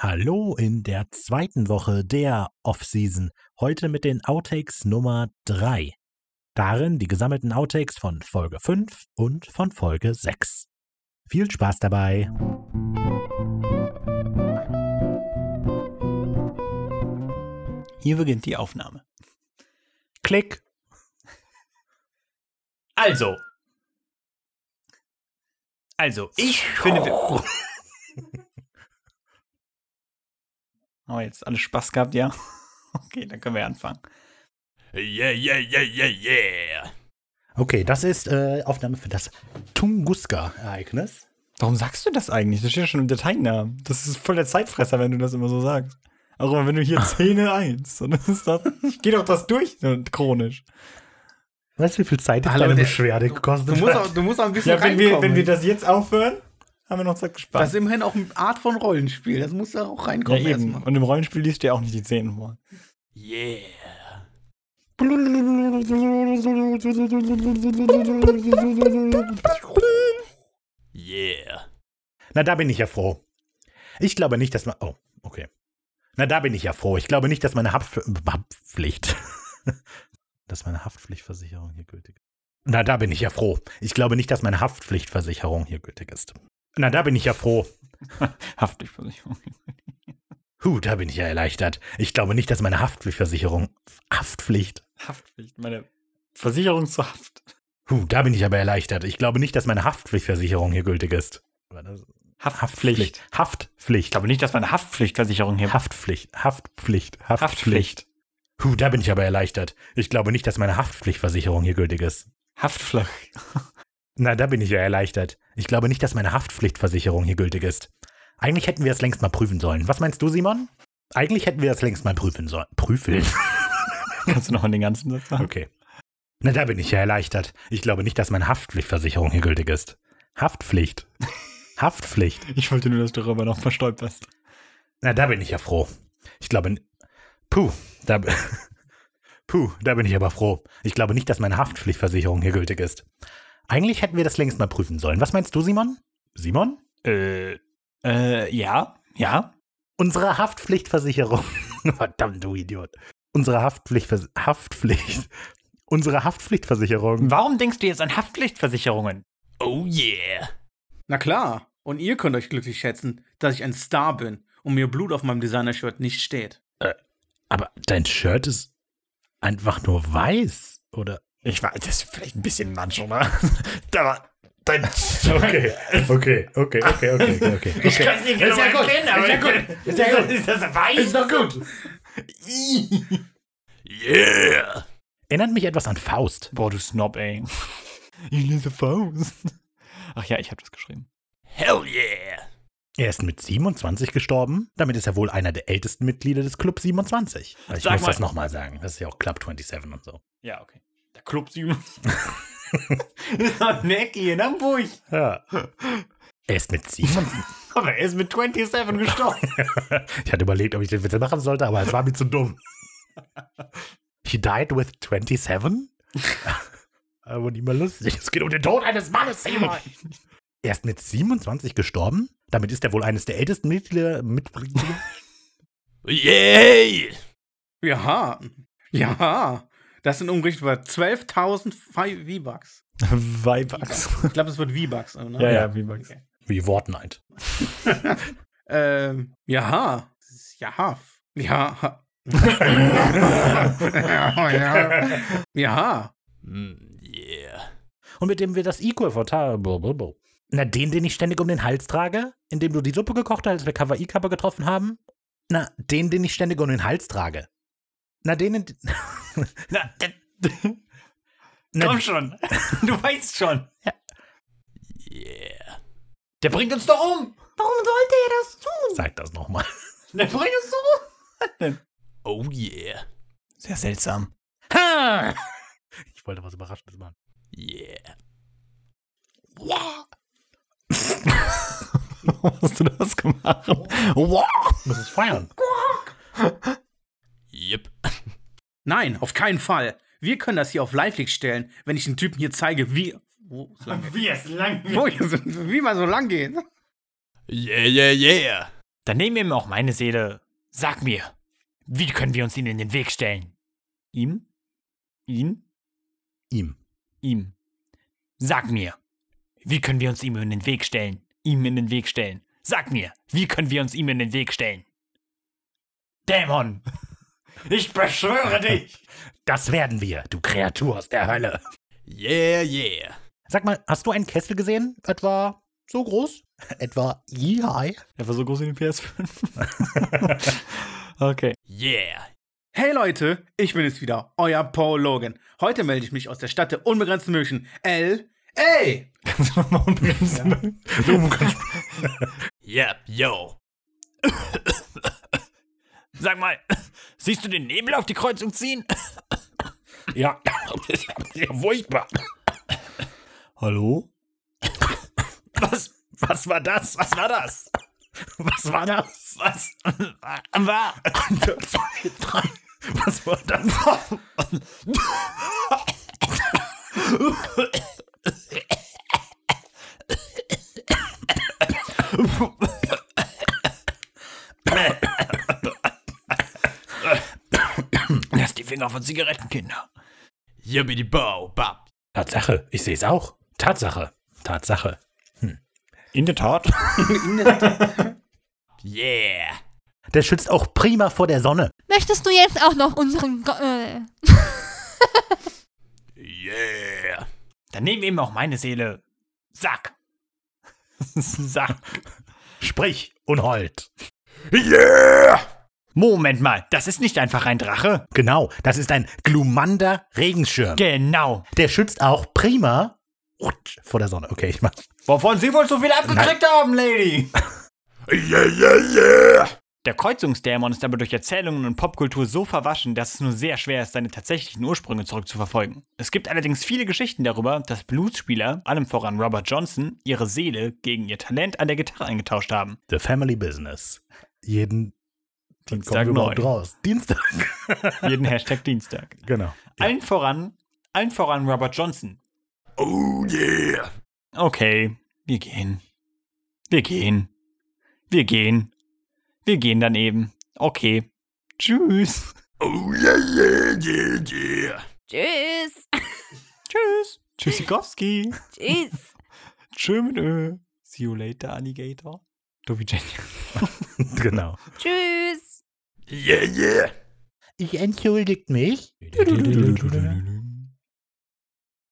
Hallo in der zweiten Woche der Off-Season. Heute mit den Outtakes Nummer 3. Darin die gesammelten Outtakes von Folge 5 und von Folge 6. Viel Spaß dabei. Hier beginnt die Aufnahme. Klick. Also. Also, ich finde. wir- Oh, jetzt alle Spaß gehabt, ja? Okay, dann können wir anfangen. Yeah, yeah, yeah, yeah, yeah. Okay, das ist äh, Aufnahme für das Tunguska-Ereignis. Warum sagst du das eigentlich? Das steht ja schon im Dateinamen. Das ist voll der Zeitfresser, wenn du das immer so sagst. Auch immer, wenn du hier Zähne 1. Und das ist doch, geht doch das durch, chronisch. Weißt du, wie viel Zeit das deine Beschwerde gekostet Du musst, hat? auch, du musst auch ein bisschen Ja, wenn wir, wenn wir das jetzt aufhören, haben wir noch Zeit gespart. das ist immerhin auch eine Art von Rollenspiel. Das muss da auch ja, reinkommen eben. erstmal. Und im Rollenspiel liest du ja auch nicht die Zähne vor. Yeah. Yeah. Na, da bin ich ja froh. Ich glaube nicht, dass man. Oh, okay. Na, da bin ich ja froh. Ich glaube nicht, dass meine Haftf Haftpflicht. dass meine Haftpflichtversicherung hier gültig ist. Na, da bin ich ja froh. Ich glaube nicht, dass meine Haftpflichtversicherung hier gültig ist. Na, da bin ich ja froh. Haftpflichtversicherung. Huh, da bin ich ja erleichtert. Ich glaube nicht, dass meine Haftpflichtversicherung. Haftpflicht. Haftpflicht, meine Versicherung zur Haft. Huh, da bin ich aber erleichtert. Ich glaube nicht, dass meine Haftpflichtversicherung hier gültig ist. Haftpflicht. Haftpflicht. Ich glaube nicht, dass meine Haftpflichtversicherung hier. Haftpflicht. Haftpflicht. Haftpflicht. Haftpflicht. Huh, da bin ich aber erleichtert. Ich glaube nicht, dass meine Haftpflichtversicherung hier gültig ist. Haftpflicht. Na, da bin ich ja erleichtert. Ich glaube nicht, dass meine Haftpflichtversicherung hier gültig ist. Eigentlich hätten wir es längst mal prüfen sollen. Was meinst du, Simon? Eigentlich hätten wir es längst mal prüfen sollen. Prüfen? Kannst du noch mal den ganzen Satz sagen? Okay. Na, da bin ich ja erleichtert. Ich glaube nicht, dass meine Haftpflichtversicherung hier gültig ist. Haftpflicht. Haftpflicht. Ich wollte nur, dass du darüber noch verstolperst. Na, da bin ich ja froh. Ich glaube. n- Puh, da. Puh, da bin ich aber froh. Ich glaube nicht, dass meine Haftpflichtversicherung hier gültig ist. Eigentlich hätten wir das längst mal prüfen sollen. Was meinst du, Simon? Simon? Äh, äh, ja, ja. Unsere Haftpflichtversicherung. Verdammt, du Idiot. Unsere Haftpflichtvers Haftpflicht. Unsere Haftpflichtversicherung. Warum denkst du jetzt an Haftpflichtversicherungen? Oh yeah. Na klar. Und ihr könnt euch glücklich schätzen, dass ich ein Star bin und mir Blut auf meinem Designer-Shirt nicht steht. Aber dein Shirt ist einfach nur weiß, oder? Ich weiß, das ist vielleicht ein bisschen manch, oder? da, dein Okay, okay, okay, okay, okay, okay. Ich kann es nicht genau erkennen, aber Ist ja gut. Ist, ja gut. ist das weiß? Ist doch gut. Yeah. Erinnert mich etwas an Faust. Boah, du Snob, ey. Ich lese Faust. Ach ja, ich habe das geschrieben. Hell yeah. Er ist mit 27 gestorben. Damit ist er wohl einer der ältesten Mitglieder des Club 27. Ich Sag muss mal- das nochmal sagen. Das ist ja auch Club 27 und so. Ja, okay. Der Club 7. ist doch eine Ecke hier in Hamburg. Ja. Er ist mit 27. Aber er ist mit 27 gestorben. ich hatte überlegt, ob ich den Witz machen sollte, aber es war mir zu dumm. He died with 27? aber nicht mal lustig. Es geht um den Tod eines Mannes, Simon. Er ist mit 27 gestorben? Damit ist er wohl eines der ältesten Mitglieder. Mitglieder Yay. Ja. Ja. Das sind ungefähr 12.000 V- V-Bucks. Weibax. Ich glaube, es wird V-Bucks. Ne? Ja, ja, Weibax. Okay. wie Fortnite. Ähm, ja. Ist Ja. Ja. ja. Ja. Mm, yeah. Und mit dem wir das Equal verteilen. Na, den, den ich ständig um den Hals trage, in dem du die Suppe gekocht hast, als wir Kawaii-Kappa getroffen haben. Na, den, den ich ständig um den Hals trage. Na, den, in- Na, na, komm schon. Du weißt schon. Yeah. Der bringt uns doch um. Warum sollte er das tun? Sag das nochmal. Der bringt uns doch um. Oh yeah. Sehr seltsam. Ha! Ich wollte was Überraschendes machen. Yeah. Warum hast du das gemacht? Wow. Muss es feiern. Yep. Nein, auf keinen Fall. Wir können das hier auf Live-Leak stellen, wenn ich den Typen hier zeige, wie. Wo, es lang geht. Wie es lang Wo, wie man so lang geht. Yeah, yeah, yeah. Dann nehmen wir ihm auch meine Seele. Sag mir, wie können wir uns ihm in den Weg stellen? Ihm? Ihn? Ihm. Ihm. Sag mir, wie können wir uns ihm in den Weg stellen? Ihm in den Weg stellen. Sag mir, wie können wir uns ihm in den Weg stellen? Dämon! Ich beschwöre dich! Das werden wir, du Kreatur aus der Hölle. Yeah, yeah. Sag mal, hast du einen Kessel gesehen? Etwa so groß? Etwa je high? Der war so groß wie die PS5. okay. Yeah. Hey Leute, ich bin es wieder, euer Paul Logan. Heute melde ich mich aus der Stadt der unbegrenzten Möchen. L. A. Kannst du nochmal umbremsen? Yep, yo. Sag mal, siehst du den Nebel auf die Kreuzung ziehen? Ja, das ist ja furchtbar. Hallo? Was, was war das? Was war das? Was war das? Was war? Zwei, drei. Was war das? Lass die Finger von Zigaretten, Kinder. Yibbidi bow bop. Tatsache, ich sehe es auch. Tatsache. Tatsache. In der Tat. Yeah. Der schützt auch prima vor der Sonne. Möchtest du jetzt auch noch unseren Go äh, Yeah. Dann nehmen wir ihm auch meine Seele. Sag. Sag. Sprich, Unhold. Yeah. Moment mal, das ist nicht einfach ein Drache. Genau, das ist ein Glumander Regenschirm. Genau. Der schützt auch prima vor der Sonne. Okay, ich mach's. Wovon Sie wohl so viel abgekriegt haben, Lady? Yeah, yeah, yeah. Der Kreuzungsdämon ist aber durch Erzählungen und Popkultur so verwaschen, dass es nur sehr schwer ist, seine tatsächlichen Ursprünge zurückzuverfolgen. Es gibt allerdings viele Geschichten darüber, dass Bluesspieler, allem voran Robert Johnson, ihre Seele gegen ihr Talent an der Gitarre eingetauscht haben. The Family Business. Jeden Dienstag neu. raus. Dienstag. Jeden Hashtag Dienstag. Genau. Allen voran, allen voran Robert Johnson. Oh yeah. Okay, wir gehen. Wir gehen. Wir gehen. Wir gehen dann eben. Okay. Tschüss. Oh yeah, yeah, yeah, yeah. Tschüss. Tschüss. Tschüssikowski. Tschüss. Tschö mit Ö. See you later, Alligator. Dobi Jenny. genau. Tschüss. Yeah, yeah. Ich entschuldigt mich. Tschüss.